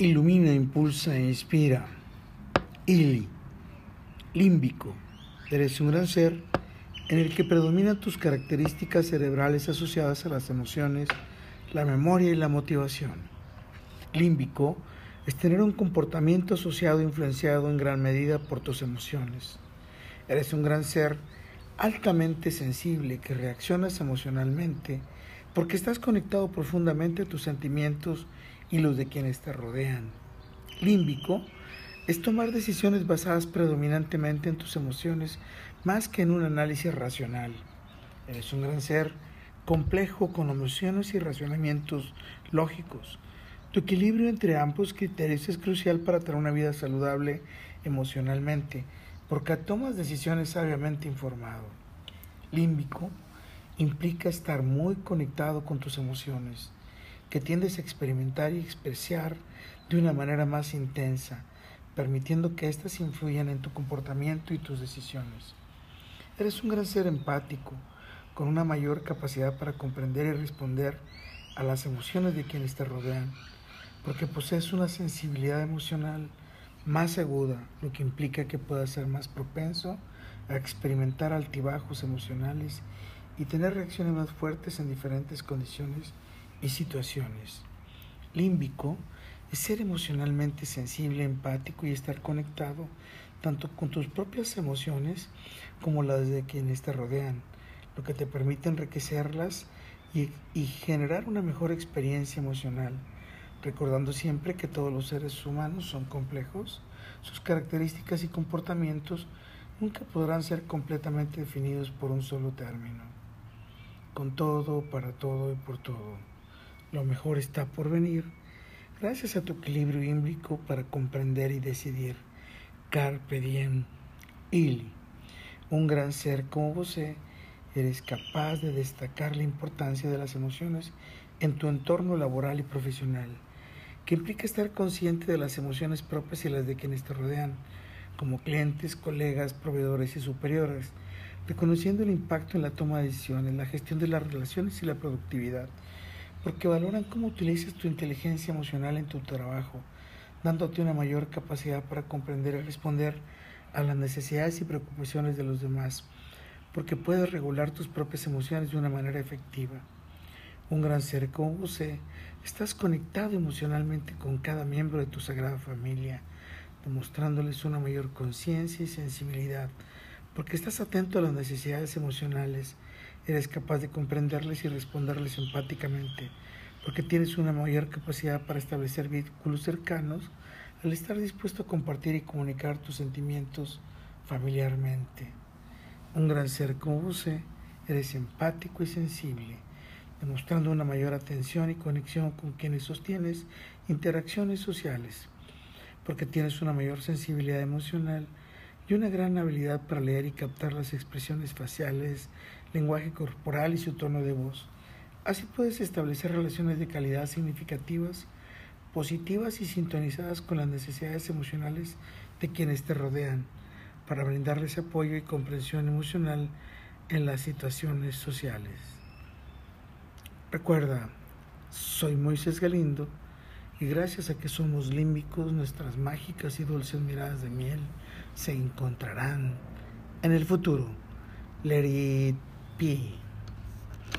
Ilumina, impulsa e inspira. Ili, límbico. Eres un gran ser en el que predominan tus características cerebrales asociadas a las emociones, la memoria y la motivación. Límbico es tener un comportamiento asociado e influenciado en gran medida por tus emociones. Eres un gran ser altamente sensible que reaccionas emocionalmente porque estás conectado profundamente a tus sentimientos y los de quienes te rodean. Límbico es tomar decisiones basadas predominantemente en tus emociones más que en un análisis racional. Eres un gran ser complejo con emociones y razonamientos lógicos. Tu equilibrio entre ambos criterios es crucial para tener una vida saludable emocionalmente, porque tomas decisiones sabiamente informado. Límbico implica estar muy conectado con tus emociones, que tiendes a experimentar y expresar de una manera más intensa, permitiendo que éstas influyan en tu comportamiento y tus decisiones. Eres un gran ser empático, con una mayor capacidad para comprender y responder a las emociones de quienes te rodean, porque posees una sensibilidad emocional más aguda, lo que implica que puedas ser más propenso a experimentar altibajos emocionales y tener reacciones más fuertes en diferentes condiciones y situaciones. Límbico es ser emocionalmente sensible, empático y estar conectado tanto con tus propias emociones como las de quienes te rodean, lo que te permite enriquecerlas y, y, generar una mejor experiencia emocional, recordando siempre que todos los seres humanos son complejos, sus características y comportamientos nunca podrán ser completamente definidos por un solo término con todo, para todo y por todo. Lo mejor está por venir gracias a tu equilibrio hímbrico para comprender y decidir. Carpe diem, ili. Un gran ser como vos eres capaz de destacar la importancia de las emociones en tu entorno laboral y profesional, que implica estar consciente de las emociones propias y las de quienes te rodean, como clientes, colegas, proveedores y superiores reconociendo el impacto en la toma de decisiones, la gestión de las relaciones y la productividad, porque valoran cómo utilizas tu inteligencia emocional en tu trabajo, dándote una mayor capacidad para comprender y responder a las necesidades y preocupaciones de los demás, porque puedes regular tus propias emociones de una manera efectiva. Un gran ser como vos, estás conectado emocionalmente con cada miembro de tu sagrada familia, demostrándoles una mayor conciencia y sensibilidad porque estás atento a las necesidades emocionales, eres capaz de comprenderles y responderles empáticamente, porque tienes una mayor capacidad para establecer vínculos cercanos al estar dispuesto a compartir y comunicar tus sentimientos familiarmente. Un gran ser como vos eres empático y sensible, demostrando una mayor atención y conexión con quienes sostienes interacciones sociales, porque tienes una mayor sensibilidad emocional y una gran habilidad para leer y captar las expresiones faciales, lenguaje corporal y su tono de voz. Así puedes establecer relaciones de calidad significativas, positivas y sintonizadas con las necesidades emocionales de quienes te rodean, para brindarles apoyo y comprensión emocional en las situaciones sociales. Recuerda, soy Moisés Galindo y gracias a que somos límbicos, nuestras mágicas y dulces miradas de miel se encontrarán en el futuro. Let it be.